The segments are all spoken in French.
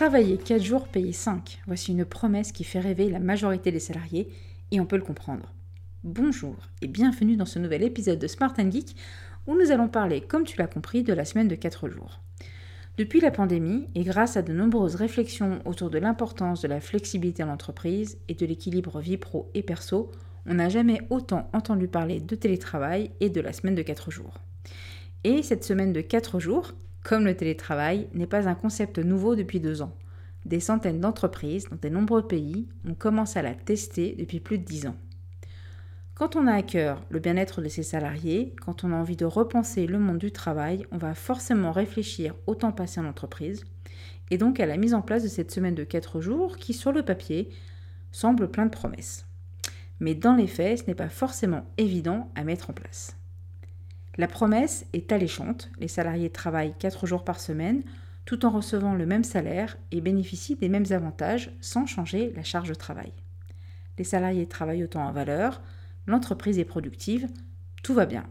Travailler 4 jours, payer 5. Voici une promesse qui fait rêver la majorité des salariés et on peut le comprendre. Bonjour et bienvenue dans ce nouvel épisode de Smart Geek où nous allons parler, comme tu l'as compris, de la semaine de 4 jours. Depuis la pandémie et grâce à de nombreuses réflexions autour de l'importance de la flexibilité en entreprise et de l'équilibre vie pro et perso, on n'a jamais autant entendu parler de télétravail et de la semaine de 4 jours. Et cette semaine de 4 jours, comme le télétravail, n'est pas un concept nouveau depuis deux ans. Des centaines d'entreprises dans de nombreux pays ont commencé à la tester depuis plus de dix ans. Quand on a à cœur le bien-être de ses salariés, quand on a envie de repenser le monde du travail, on va forcément réfléchir au temps passé en entreprise et donc à la mise en place de cette semaine de 4 jours qui, sur le papier, semble plein de promesses. Mais dans les faits, ce n'est pas forcément évident à mettre en place. La promesse est alléchante, les salariés travaillent 4 jours par semaine tout en recevant le même salaire et bénéficient des mêmes avantages sans changer la charge de travail. Les salariés travaillent autant en valeur, l'entreprise est productive, tout va bien.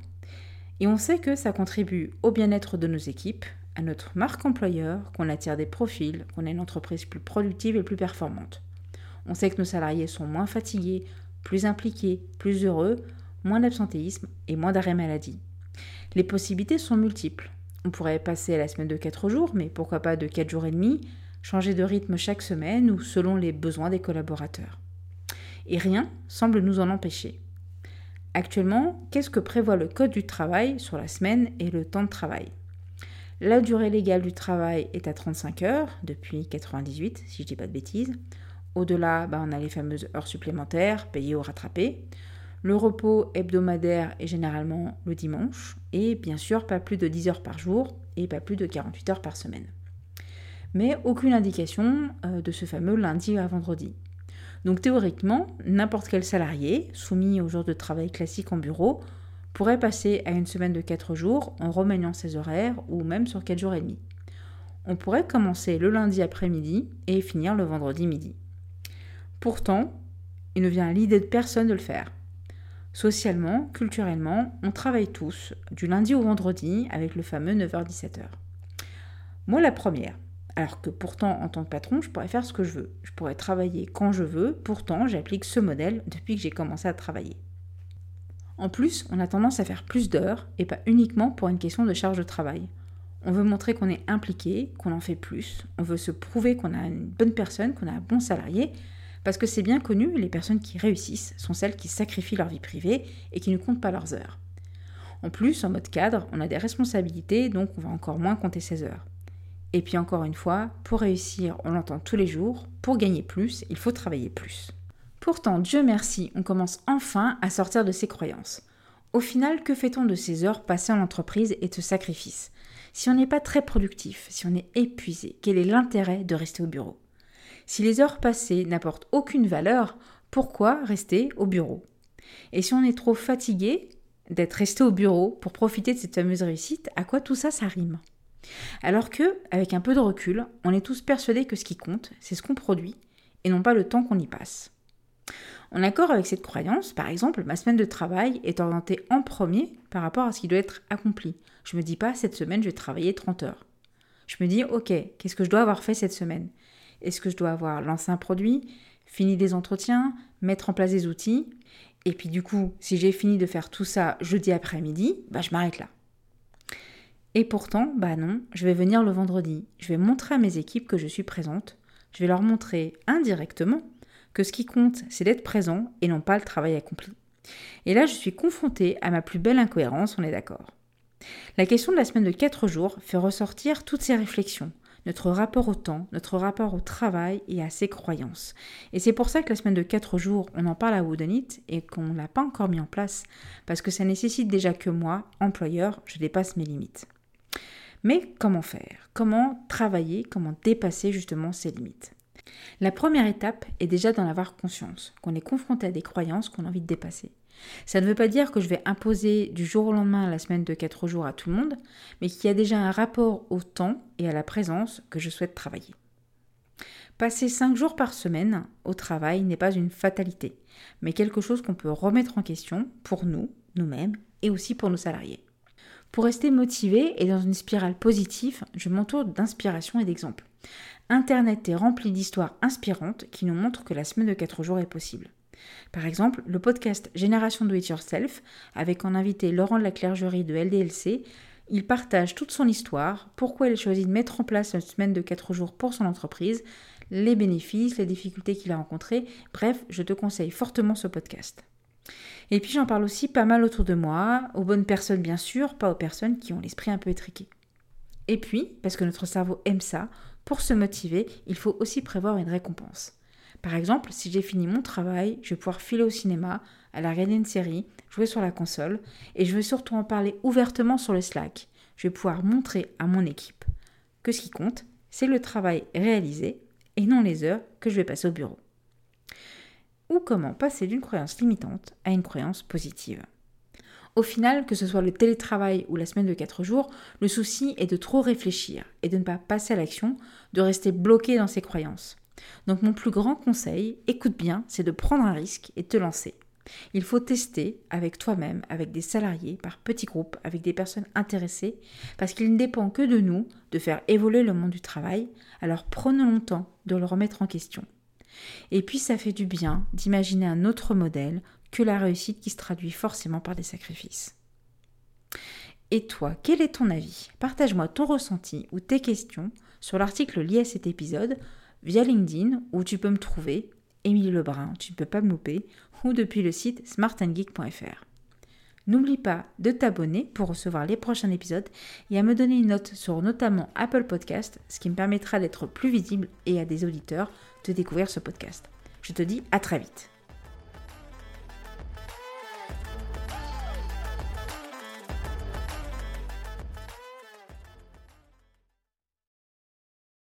Et on sait que ça contribue au bien-être de nos équipes, à notre marque employeur, qu'on attire des profils, qu'on a une entreprise plus productive et plus performante. On sait que nos salariés sont moins fatigués, plus impliqués, plus heureux, moins d'absentéisme et moins d'arrêt maladie. Les possibilités sont multiples. On pourrait passer à la semaine de 4 jours, mais pourquoi pas de 4 jours et demi, changer de rythme chaque semaine ou selon les besoins des collaborateurs. Et rien semble nous en empêcher. Actuellement, qu'est-ce que prévoit le Code du travail sur la semaine et le temps de travail? La durée légale du travail est à 35 heures depuis 98, si je ne dis pas de bêtises. Au-delà, bah, on a les fameuses heures supplémentaires, payées ou rattrapées. Le repos hebdomadaire est généralement le dimanche et bien sûr pas plus de 10 heures par jour et pas plus de 48 heures par semaine. Mais aucune indication euh, de ce fameux lundi à vendredi. Donc théoriquement, n'importe quel salarié soumis au jour de travail classique en bureau pourrait passer à une semaine de 4 jours en remaniant ses horaires ou même sur 4 jours et demi. On pourrait commencer le lundi après-midi et finir le vendredi midi. Pourtant, il ne vient à l'idée de personne de le faire. Socialement, culturellement, on travaille tous, du lundi au vendredi, avec le fameux 9h-17h. Moi, la première. Alors que pourtant, en tant que patron, je pourrais faire ce que je veux. Je pourrais travailler quand je veux, pourtant, j'applique ce modèle depuis que j'ai commencé à travailler. En plus, on a tendance à faire plus d'heures, et pas uniquement pour une question de charge de travail. On veut montrer qu'on est impliqué, qu'on en fait plus, on veut se prouver qu'on a une bonne personne, qu'on a un bon salarié, parce que c'est bien connu, les personnes qui réussissent sont celles qui sacrifient leur vie privée et qui ne comptent pas leurs heures. En plus, en mode cadre, on a des responsabilités, donc on va encore moins compter ses heures. Et puis encore une fois, pour réussir, on l'entend tous les jours, pour gagner plus, il faut travailler plus. Pourtant, Dieu merci, on commence enfin à sortir de ces croyances. Au final, que fait-on de ces heures passées en entreprise et de ce sacrifice? Si on n'est pas très productif, si on est épuisé, quel est l'intérêt de rester au bureau? Si les heures passées n'apportent aucune valeur, pourquoi rester au bureau? Et si on est trop fatigué d'être resté au bureau pour profiter de cette fameuse réussite, à quoi tout ça ça rime? Alors que, avec un peu de recul, on est tous persuadés que ce qui compte, c'est ce qu'on produit et non pas le temps qu'on y passe. En accord avec cette croyance, par exemple, ma semaine de travail est orientée en premier par rapport à ce qui doit être accompli. Je me dis pas cette semaine je vais travailler 30 heures. Je me dis ok, qu'est-ce que je dois avoir fait cette semaine? Est-ce que je dois avoir lancé un produit, fini des entretiens, mettre en place des outils Et puis du coup, si j'ai fini de faire tout ça jeudi après-midi, bah, je m'arrête là. Et pourtant, bah non, je vais venir le vendredi, je vais montrer à mes équipes que je suis présente, je vais leur montrer indirectement que ce qui compte, c'est d'être présent et non pas le travail accompli. Et là, je suis confrontée à ma plus belle incohérence, on est d'accord. La question de la semaine de 4 jours fait ressortir toutes ces réflexions, notre rapport au temps, notre rapport au travail et à ses croyances. Et c'est pour ça que la semaine de 4 jours, on en parle à Woodenit et qu'on ne l'a pas encore mis en place, parce que ça nécessite déjà que moi, employeur, je dépasse mes limites. Mais comment faire? Comment travailler? Comment dépasser justement ces limites? La première étape est déjà d'en avoir conscience, qu'on est confronté à des croyances qu'on a envie de dépasser. Ça ne veut pas dire que je vais imposer du jour au lendemain la semaine de 4 jours à tout le monde, mais qu'il y a déjà un rapport au temps et à la présence que je souhaite travailler. Passer 5 jours par semaine au travail n'est pas une fatalité, mais quelque chose qu'on peut remettre en question pour nous, nous-mêmes, et aussi pour nos salariés. Pour rester motivé et dans une spirale positive, je m'entoure d'inspiration et d'exemples. Internet est rempli d'histoires inspirantes qui nous montrent que la semaine de 4 jours est possible. Par exemple, le podcast Génération Do It Yourself, avec en invité Laurent de la Clergerie de LDLC, il partage toute son histoire, pourquoi il a choisi de mettre en place une semaine de 4 jours pour son entreprise, les bénéfices, les difficultés qu'il a rencontrées. Bref, je te conseille fortement ce podcast. Et puis j'en parle aussi pas mal autour de moi, aux bonnes personnes bien sûr, pas aux personnes qui ont l'esprit un peu étriqué. Et puis, parce que notre cerveau aime ça, pour se motiver, il faut aussi prévoir une récompense. Par exemple, si j'ai fini mon travail, je vais pouvoir filer au cinéma, aller regarder une série, jouer sur la console, et je vais surtout en parler ouvertement sur le Slack. Je vais pouvoir montrer à mon équipe que ce qui compte, c'est le travail réalisé et non les heures que je vais passer au bureau. Ou comment passer d'une croyance limitante à une croyance positive. Au final, que ce soit le télétravail ou la semaine de 4 jours, le souci est de trop réfléchir et de ne pas passer à l'action, de rester bloqué dans ses croyances. Donc mon plus grand conseil, écoute bien, c'est de prendre un risque et te lancer. Il faut tester avec toi-même, avec des salariés, par petits groupes, avec des personnes intéressées, parce qu'il ne dépend que de nous de faire évoluer le monde du travail, alors prenons le temps de le remettre en question. Et puis ça fait du bien d'imaginer un autre modèle que la réussite qui se traduit forcément par des sacrifices. Et toi, quel est ton avis? Partage-moi ton ressenti ou tes questions sur l'article lié à cet épisode via LinkedIn où tu peux me trouver, Émilie Lebrun, tu ne peux pas me louper, ou depuis le site smartandgeek.fr. N'oublie pas de t'abonner pour recevoir les prochains épisodes et à me donner une note sur notamment Apple Podcast, ce qui me permettra d'être plus visible et à des auditeurs de découvrir ce podcast. Je te dis à très vite.